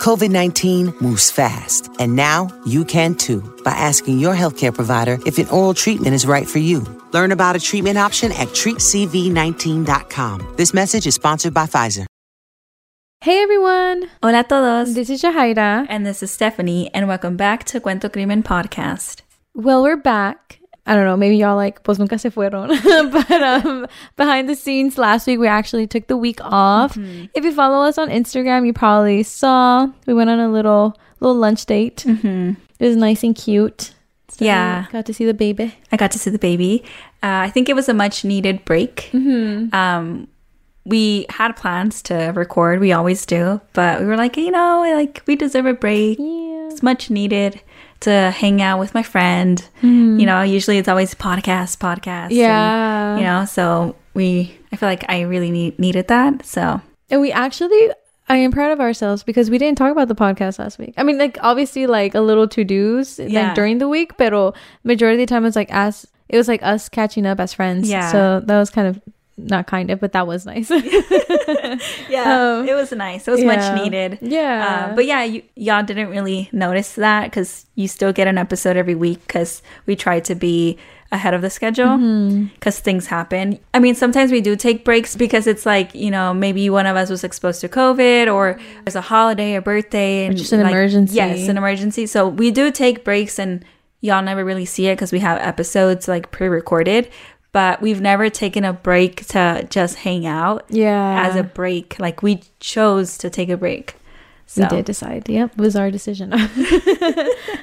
COVID 19 moves fast, and now you can too by asking your healthcare provider if an oral treatment is right for you. Learn about a treatment option at treatcv19.com. This message is sponsored by Pfizer. Hey everyone! Hola a todos. This is Jahaira. And this is Stephanie, and welcome back to Cuento Crimen Podcast. Well, we're back. I don't know, maybe y'all like, pues nunca se fueron. but um, behind the scenes, last week we actually took the week off. Mm-hmm. If you follow us on Instagram, you probably saw we went on a little little lunch date. Mm-hmm. It was nice and cute. So yeah. Got to see the baby. I got to see the baby. Uh, I think it was a much needed break. Mm-hmm. Um, we had plans to record. We always do, but we were like, you know, like we deserve a break. Yeah. It's much needed to hang out with my friend. Mm-hmm. You know, usually it's always podcast, podcast. Yeah. And, you know, so we, I feel like I really need, needed that. So, and we actually, I am proud of ourselves because we didn't talk about the podcast last week. I mean, like obviously, like a little to dos yeah. like during the week, but majority of the time it's like as it was like us catching up as friends. Yeah. So that was kind of not kind of, but that was nice. yeah, um, it was nice. It was yeah. much needed. Yeah. Uh, but yeah, you, y'all didn't really notice that because you still get an episode every week because we try to be ahead of the schedule because mm-hmm. things happen. I mean, sometimes we do take breaks because it's like, you know, maybe one of us was exposed to COVID or there's a holiday or birthday and or just an like, emergency. Yes, an emergency. So we do take breaks and y'all never really see it because we have episodes like pre-recorded but we've never taken a break to just hang out. Yeah. As a break. Like we chose to take a break. So. We did decide. Yep, was our decision. um,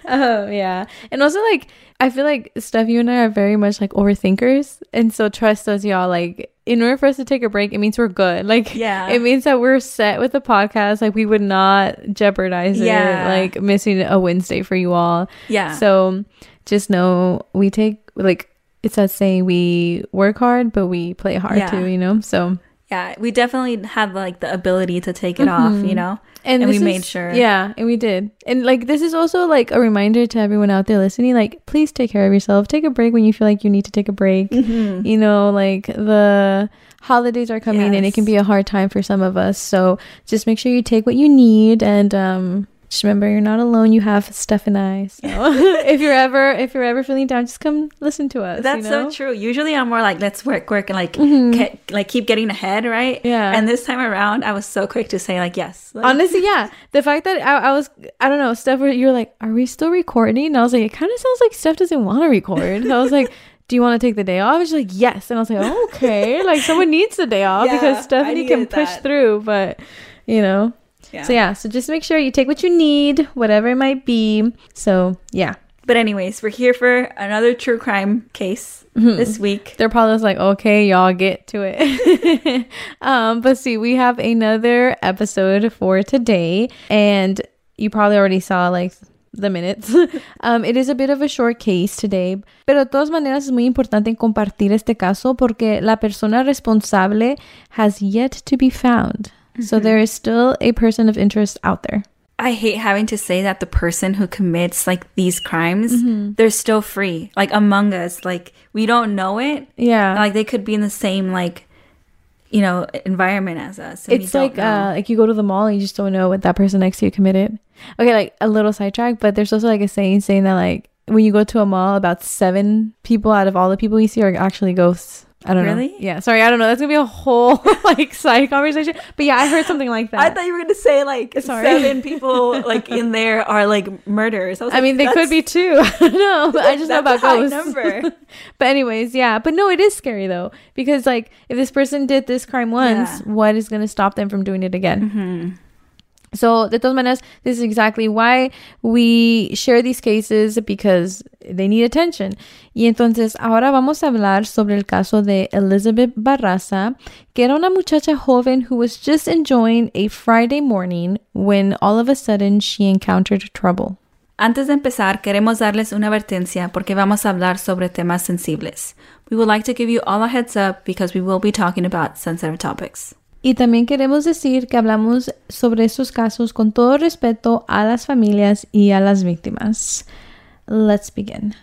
yeah, and also like I feel like Steph, you and I are very much like overthinkers, and so trust us, y'all. Like in order for us to take a break, it means we're good. Like yeah, it means that we're set with the podcast. Like we would not jeopardize yeah. it, like missing a Wednesday for you all. Yeah. So just know we take like it's that saying we work hard but we play hard yeah. too you know so yeah we definitely had like the ability to take it mm-hmm. off you know and, and we is, made sure yeah and we did and like this is also like a reminder to everyone out there listening like please take care of yourself take a break when you feel like you need to take a break mm-hmm. you know like the holidays are coming yes. and it can be a hard time for some of us so just make sure you take what you need and um just remember you're not alone. You have Steph and I. So if you're ever if you're ever feeling down, just come listen to us. That's you know? so true. Usually I'm more like let's work, work, and like mm-hmm. ke- like keep getting ahead, right? Yeah. And this time around, I was so quick to say like yes. Honestly, yeah. The fact that I, I was I don't know, Steph, you're like, are we still recording? And I was like, it kind of sounds like Steph doesn't want to record. So I was like. Do you want to take the day off? I was like, yes. And I was like, oh, okay. like someone needs the day off yeah, because Stephanie can push that. through, but you know, yeah. So yeah, so just make sure you take what you need, whatever it might be. So yeah. But anyways, we're here for another true crime case mm-hmm. this week. They're probably like, okay, y'all get to it. um, but see, we have another episode for today, and you probably already saw like the minutes. um, it is a bit of a short case today, pero de todas maneras es muy importante compartir este caso porque la persona responsable has yet to be found. So there is still a person of interest out there. I hate having to say that the person who commits like these crimes, mm-hmm. they're still free. Like among us, like we don't know it. Yeah. Like they could be in the same like you know environment as us. It's like uh like you go to the mall and you just don't know what that person next to you committed. Okay, like a little sidetrack, but there's also like a saying saying that like when you go to a mall, about seven people out of all the people you see are actually ghosts. I don't really? know. Yeah, sorry, I don't know. That's gonna be a whole like side conversation. But yeah, I heard something like that. I thought you were gonna say like sorry. seven people like in there are like murderers. I, I like, mean, they could be two. I don't know, but I just know about ghosts. Number. but anyways, yeah. But no, it is scary though because like if this person did this crime once, yeah. what is gonna stop them from doing it again? Mm-hmm. So, de todas maneras, this is exactly why we share these cases because they need attention. Y entonces, ahora vamos a hablar sobre el caso de Elizabeth Barraza, que era una muchacha joven who was just enjoying a Friday morning when all of a sudden she encountered trouble. Antes de empezar, queremos darles una advertencia porque vamos a hablar sobre temas sensibles. We would like to give you all a heads up because we will be talking about sensitive topics. Y también queremos decir que hablamos sobre estos casos con todo respeto a las familias y a las víctimas. Let's begin.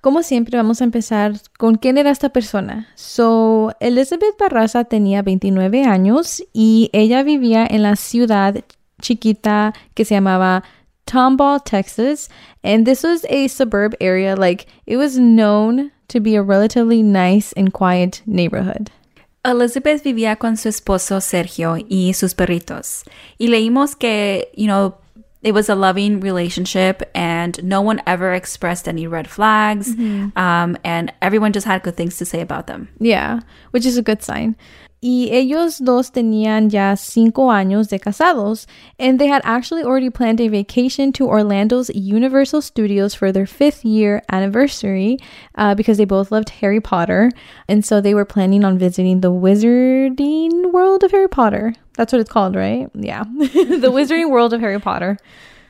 Como siempre, vamos a empezar con quién era esta persona. So, Elizabeth Barraza tenía 29 años y ella vivía en la ciudad chiquita que se llamaba Tomball, Texas. And this was a suburb area. Like, it was known to be a relatively nice and quiet neighborhood. Elizabeth vivía con su esposo Sergio y sus perritos. Y leímos que, you know, it was a loving relationship and no one ever expressed any red flags mm-hmm. um, and everyone just had good things to say about them yeah which is a good sign y ellos dos tenían ya cinco años de casados and they had actually already planned a vacation to orlando's universal studios for their fifth year anniversary uh, because they both loved harry potter and so they were planning on visiting the wizarding world of harry potter that's what it's called, right? Yeah. the Wizarding World of Harry Potter.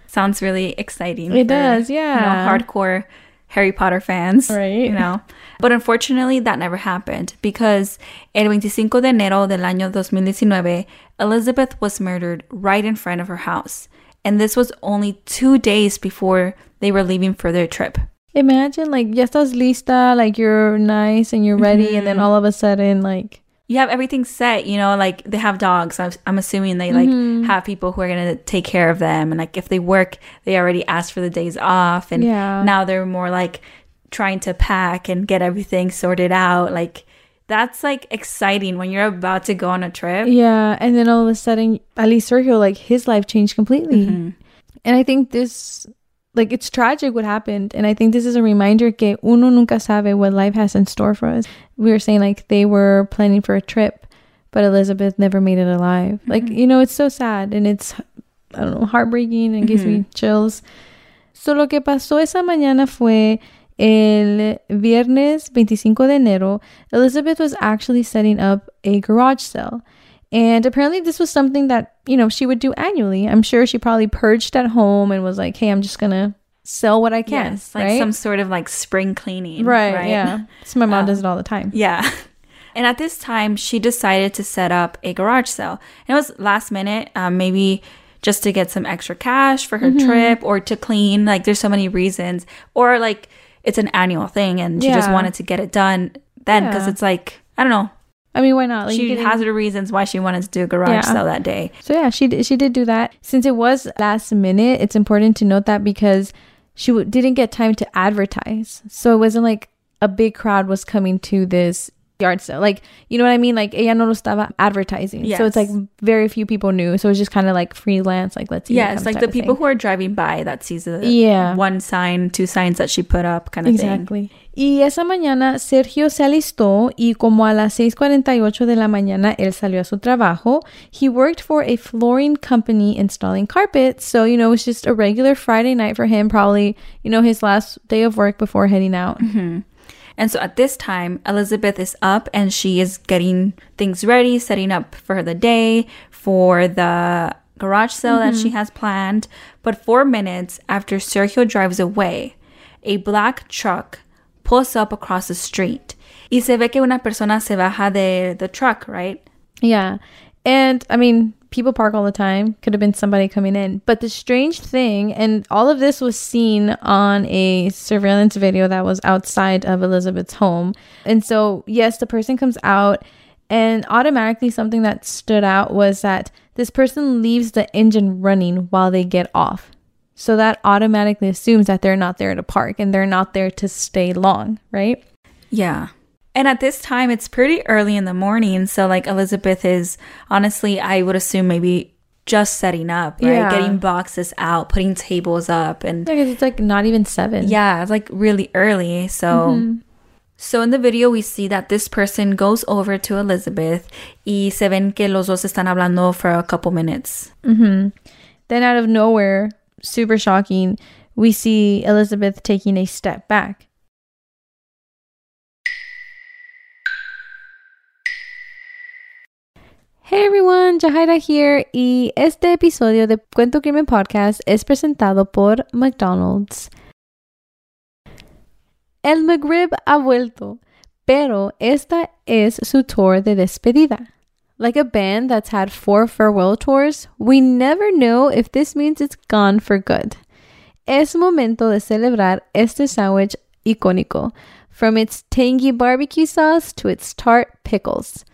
Sounds really exciting. It does, yeah. You know, hardcore Harry Potter fans. Right. You know. But unfortunately, that never happened because el 25 de enero del año 2019, Elizabeth was murdered right in front of her house. And this was only two days before they were leaving for their trip. Imagine, like, ya estás lista, like, you're nice and you're ready, mm-hmm. and then mm-hmm. all of a sudden, like, you have everything set, you know, like they have dogs. I'm, I'm assuming they like mm-hmm. have people who are going to take care of them. And like if they work, they already asked for the days off. And yeah. now they're more like trying to pack and get everything sorted out. Like that's like exciting when you're about to go on a trip. Yeah. And then all of a sudden, Ali Sergio, like his life changed completely. Mm-hmm. And I think this like it's tragic what happened and i think this is a reminder que uno nunca sabe what life has in store for us we were saying like they were planning for a trip but elizabeth never made it alive mm-hmm. like you know it's so sad and it's i don't know heartbreaking and mm-hmm. gives me mm-hmm. chills so lo que pasó esa mañana fue El viernes 25 de enero, Elizabeth was actually setting up a garage sale. And apparently, this was something that, you know, she would do annually. I'm sure she probably purged at home and was like, hey, I'm just going to sell what I can. Yes, like right? some sort of like spring cleaning. Right. right? Yeah. So my mom um, does it all the time. Yeah. And at this time, she decided to set up a garage sale. And it was last minute, um, maybe just to get some extra cash for her mm-hmm. trip or to clean. Like, there's so many reasons. Or like, it's an annual thing and she yeah. just wanted to get it done then because yeah. it's like, I don't know, I mean, why not? Like, she has her reasons why she wanted to do a garage yeah. sale that day. So yeah, she did, she did do that. Since it was last minute, it's important to note that because she w- didn't get time to advertise, so it wasn't like a big crowd was coming to this yard sale. Like, you know what I mean? Like, ella no lo estaba advertising. Yes. So it's like very few people knew. So it's just kind of like freelance. Like, let's see. Yeah, it's like the people thing. who are driving by that sees the yeah. one sign, two signs that she put up kind of thing. exactly. thing. Y esa mañana Sergio se alistó y como a las 6:48 de la mañana él salió a su trabajo. He worked for a flooring company installing carpets, so you know, it was just a regular Friday night for him, probably, you know, his last day of work before heading out. Mm-hmm. And so at this time, Elizabeth is up and she is getting things ready, setting up for the day, for the garage sale mm-hmm. that she has planned. But four minutes after Sergio drives away, a black truck pulls up across the street. Y se ve que una persona se baja de the truck, right? Yeah. And I mean, people park all the time. Could have been somebody coming in. But the strange thing, and all of this was seen on a surveillance video that was outside of Elizabeth's home. And so, yes, the person comes out, and automatically something that stood out was that this person leaves the engine running while they get off. So that automatically assumes that they're not there to park and they're not there to stay long, right? Yeah. And at this time, it's pretty early in the morning. So, like, Elizabeth is honestly, I would assume maybe just setting up, right? Yeah. Getting boxes out, putting tables up. And yeah, it's like not even seven. Yeah, it's like really early. So, mm-hmm. so in the video, we see that this person goes over to Elizabeth y se ven que los dos están hablando for a couple minutes. Mm-hmm. Then, out of nowhere, super shocking. we see Elizabeth taking a step back. Hey everyone, Jahaira here, y este episodio de Cuento Crimen Podcast es presentado por McDonald's. El McRib ha vuelto, pero esta es su tour de despedida. Like a band that's had four farewell tours, we never know if this means it's gone for good. Es momento de celebrar este sandwich icónico, from its tangy barbecue sauce to its tart pickles.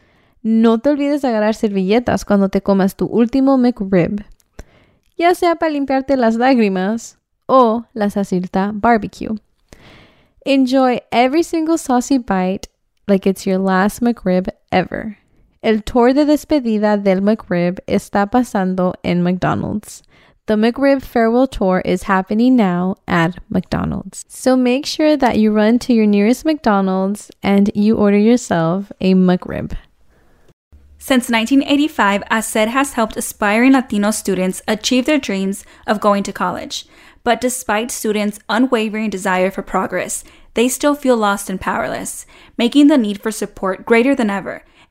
No te olvides de agarrar servilletas cuando te comas tu último McRib, ya sea para limpiarte las lágrimas o la salsita barbecue. Enjoy every single saucy bite like it's your last McRib ever. El tour de despedida del McRib está pasando en McDonald's. The McRib farewell tour is happening now at McDonald's. So make sure that you run to your nearest McDonald's and you order yourself a McRib. Since 1985, HACER has helped aspiring Latino students achieve their dreams of going to college. But despite students' unwavering desire for progress, they still feel lost and powerless, making the need for support greater than ever.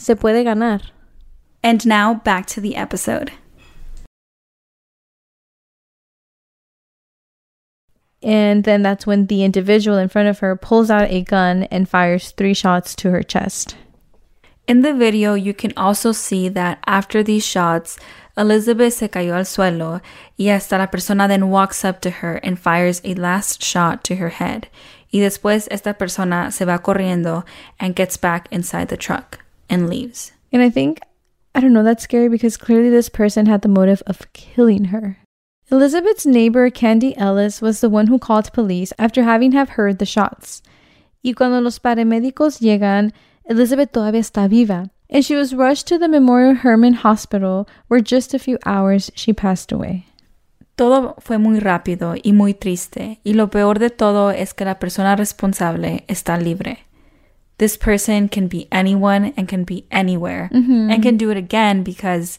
Se puede ganar. And now back to the episode. And then that's when the individual in front of her pulls out a gun and fires three shots to her chest. In the video, you can also see that after these shots, Elizabeth se cayó al suelo y hasta la persona then walks up to her and fires a last shot to her head. Y después esta persona se va corriendo and gets back inside the truck and leaves. And I think, I don't know, that's scary because clearly this person had the motive of killing her. Elizabeth's neighbor, Candy Ellis, was the one who called police after having have heard the shots. Y cuando los paramédicos llegan, Elizabeth todavía está viva, and she was rushed to the Memorial Hermann Hospital, where just a few hours she passed away. Todo fue muy rápido y muy triste, y lo peor de todo es que la persona responsable está libre. This person can be anyone and can be anywhere Mm-hmm. and can do it again because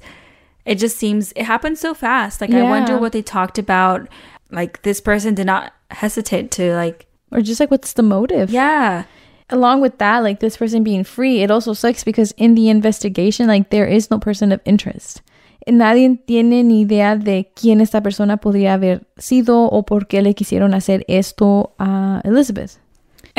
it just seems it happened so fast. Like I wonder what they talked about. Like this person did not hesitate to like Or just like, what's the motive? yeah. Along with that, like this person being free, it also sucks because in the investigation, like there is no person of interest. Nadie tiene ni idea de quién esta persona podría haber sido o por qué le quisieron hacer esto a Elizabeth.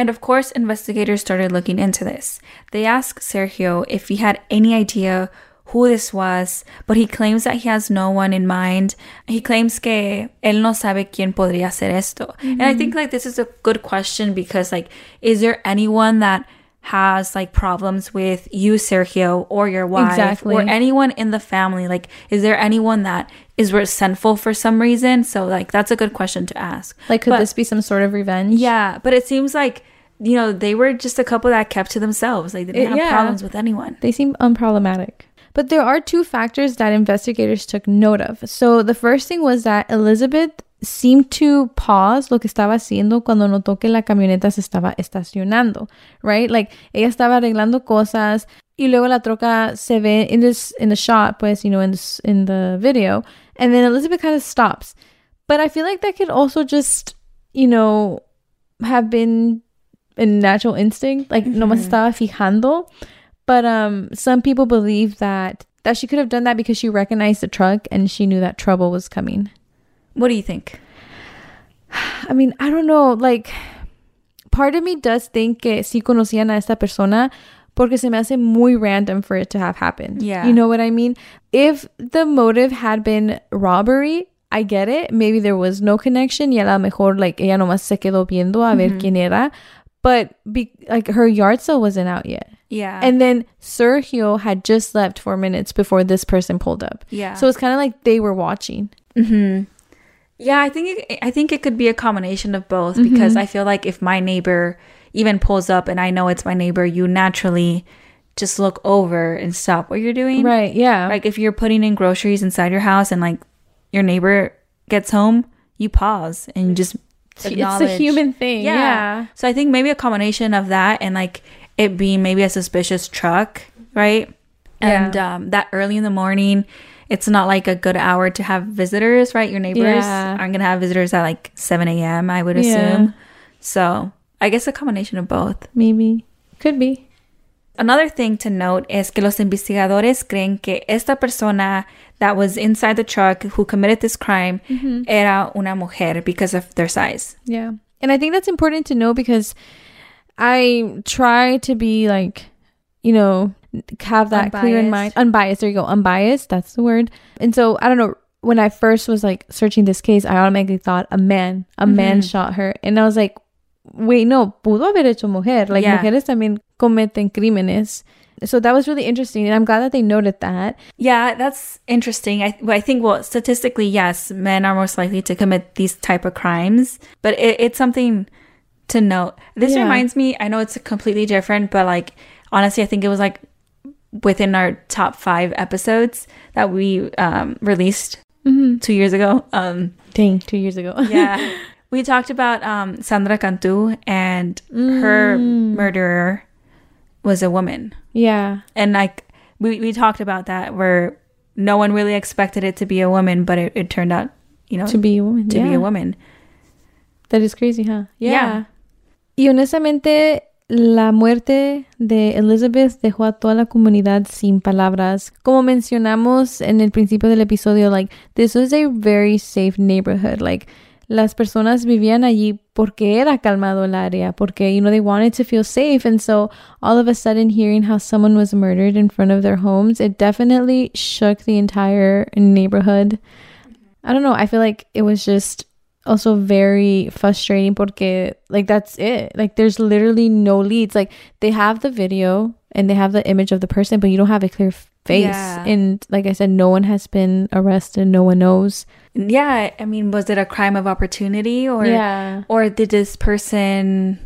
And of course, investigators started looking into this. They asked Sergio if he had any idea who this was, but he claims that he has no one in mind. He claims que él no sabe quién podría hacer esto. And I think mm-hmm. like this is a good question because like is there anyone that has like problems with you Sergio or your wife Exactly. or anyone in the family like is there anyone that is resentful for some reason so like that's a good question to ask Like, could But- this be some sort of revenge? yeah, but it seems like you know they were just a couple that kept to themselves. Like they didn't It- have yeah. problems with anyone. They seem unproblematic. But there are two factors that investigators took note of. So the first thing was that Elizabeth seemed to pause lo que estaba haciendo cuando notó que la camioneta se estaba estacionando, right? Like ella estaba arreglando cosas y luego la troca se ve in this in the shot, pues, you know, in this in the video, and then Elizabeth kind of stops. But I feel like that could also just, you know, have been a natural instinct, like no me estaba fijando. But um, some people believe that that she could have done that because she recognized the truck and she knew that trouble was coming. What do you think? I mean, I don't know. Like, part of me does think que sí conocían a esta persona porque se me hace muy random for it to have happened. Yeah. You know what I mean? If the motive had been robbery, I get it. Maybe there was no connection y a lo mejor like ella nomás se quedó viendo a ver mm-hmm. quién era. But be, like her yard sale wasn't out yet. Yeah. And then Sergio had just left four minutes before this person pulled up. Yeah. So it's kind of like they were watching. Mm-hmm. Yeah, I think it, I think it could be a combination of both mm-hmm. because I feel like if my neighbor even pulls up and I know it's my neighbor, you naturally just look over and stop what you're doing. Right. Yeah. Like if you're putting in groceries inside your house and like your neighbor gets home, you pause and you just it's a human thing. Yeah. yeah. So I think maybe a combination of that and like it being maybe a suspicious truck, right? Yeah. And um, that early in the morning, it's not like a good hour to have visitors, right? Your neighbors yeah. aren't gonna have visitors at like 7 a.m. I would assume. So I guess a combination of both. Maybe. Could be. Another thing to note is que los investigadores creen que esta persona that was inside the truck who committed this crime mm-hmm. era una mujer because of their size. Yeah. And I think that's important to know because I try to be like, you know, have that unbiased. clear in mind. Unbiased. There you go. Unbiased. That's the word. And so I don't know. When I first was like searching this case, I automatically thought a man, a mm-hmm. man shot her. And I was like, wait, no, pudo haber hecho mujer. Like yeah. mujeres también cometen crímenes. So that was really interesting, and I'm glad that they noted that. Yeah, that's interesting. I, I think, well, statistically, yes, men are most likely to commit these type of crimes, but it, it's something to note. This yeah. reminds me. I know it's completely different, but like honestly, I think it was like within our top five episodes that we um, released mm-hmm. two years ago. Um, Dang, two years ago. yeah. We talked about um, Sandra Cantu and mm. her murderer was a woman. Yeah. And like we, we talked about that where no one really expected it to be a woman, but it, it turned out, you know, to be a woman. To yeah. be a woman. That is crazy, huh? Yeah. yeah. Y honestamente, la muerte de Elizabeth dejó a toda la comunidad sin palabras. Como mencionamos en el principio del episodio, like, this was a very safe neighborhood. Like, las personas vivían allí porque era calmado el área, porque, you know, they wanted to feel safe. And so all of a sudden hearing how someone was murdered in front of their homes, it definitely shook the entire neighborhood. I don't know. I feel like it was just also very frustrating porque like that's it. Like there's literally no leads. Like they have the video and they have the image of the person, but you don't have a clear face. Yeah. And like I said, no one has been arrested. No one knows. Yeah, I mean, was it a crime of opportunity or yeah. or did this person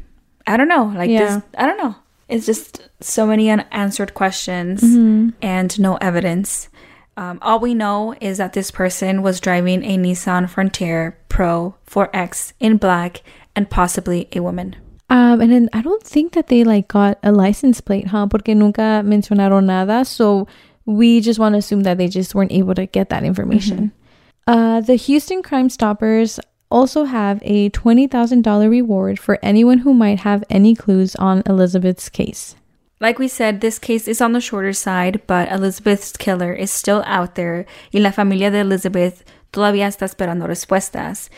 I don't know, like yeah. this I don't know. It's just so many unanswered questions mm-hmm. and no evidence. Um, all we know is that this person was driving a Nissan Frontier Pro 4X in black and possibly a woman. Um, and then I don't think that they like got a license plate, huh? Porque nunca mencionaron nada. So we just want to assume that they just weren't able to get that information. Mm-hmm. Uh, the Houston Crime Stoppers also have a $20,000 reward for anyone who might have any clues on Elizabeth's case. Like we said, this case is on the shorter side, but Elizabeth's killer is still out there y la familia de Elizabeth todavía está esperando respuestas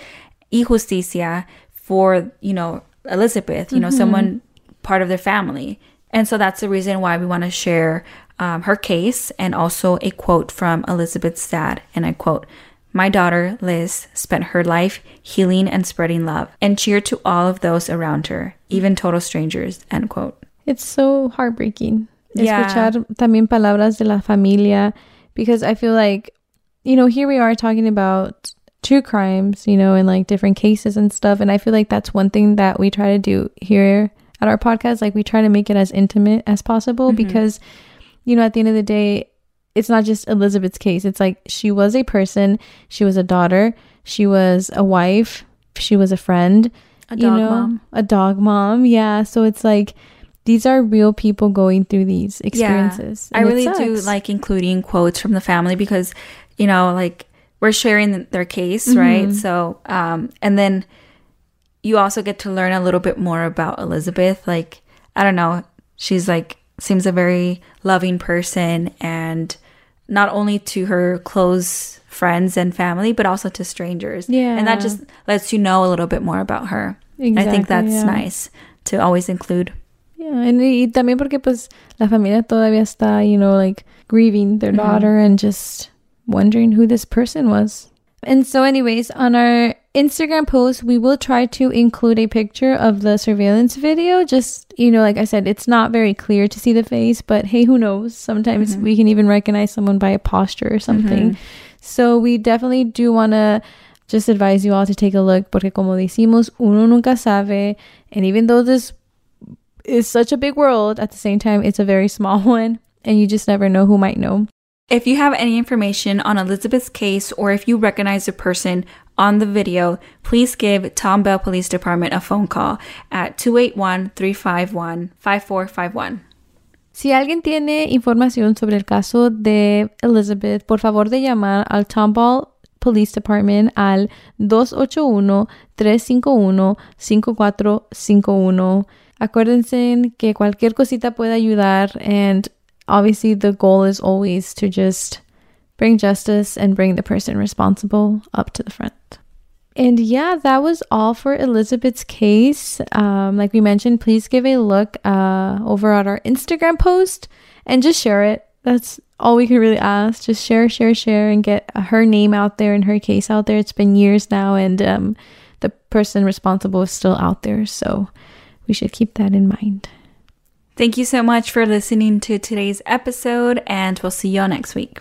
y justicia for, you know, Elizabeth, you know, mm-hmm. someone part of their family. And so that's the reason why we want to share um, her case and also a quote from Elizabeth's dad. And I quote, my daughter, Liz, spent her life healing and spreading love and cheer to all of those around her, even total strangers, end quote. It's so heartbreaking. Yeah. Escuchar también palabras de la familia because I feel like, you know, here we are talking about true crimes, you know, and like different cases and stuff. And I feel like that's one thing that we try to do here at our podcast. Like we try to make it as intimate as possible mm-hmm. because, you know, at the end of the day, it's not just Elizabeth's case. It's like she was a person, she was a daughter, she was a wife, she was a friend, a dog you know, mom, a dog mom. Yeah, so it's like these are real people going through these experiences. Yeah, I really do like including quotes from the family because you know, like we're sharing their case, mm-hmm. right? So, um, and then you also get to learn a little bit more about Elizabeth. Like, I don't know, she's like seems a very loving person and not only to her close friends and family, but also to strangers. Yeah. And that just lets you know a little bit more about her. Exactly, I think that's yeah. nice to always include Yeah, and y también porque pues la familia todavía está, you know, like grieving their mm-hmm. daughter and just wondering who this person was. And so, anyways, on our Instagram post, we will try to include a picture of the surveillance video. Just, you know, like I said, it's not very clear to see the face, but hey, who knows? Sometimes mm-hmm. we can even recognize someone by a posture or something. Mm-hmm. So, we definitely do want to just advise you all to take a look porque, como decimos, uno nunca sabe. And even though this is such a big world, at the same time, it's a very small one, and you just never know who might know. If you have any information on Elizabeth's case or if you recognize a person on the video, please give Tomball Police Department a phone call at 281-351-5451. Si alguien tiene información sobre el caso de Elizabeth, por favor de llamar al Tomball Police Department al 281-351-5451. Acuérdense que cualquier cosita puede ayudar and obviously the goal is always to just bring justice and bring the person responsible up to the front. And yeah, that was all for Elizabeth's case. Um, like we mentioned, please give a look uh, over at our Instagram post and just share it. That's all we can really ask. Just share, share, share, and get her name out there and her case out there. It's been years now, and um, the person responsible is still out there. So we should keep that in mind. Thank you so much for listening to today's episode, and we'll see y'all next week.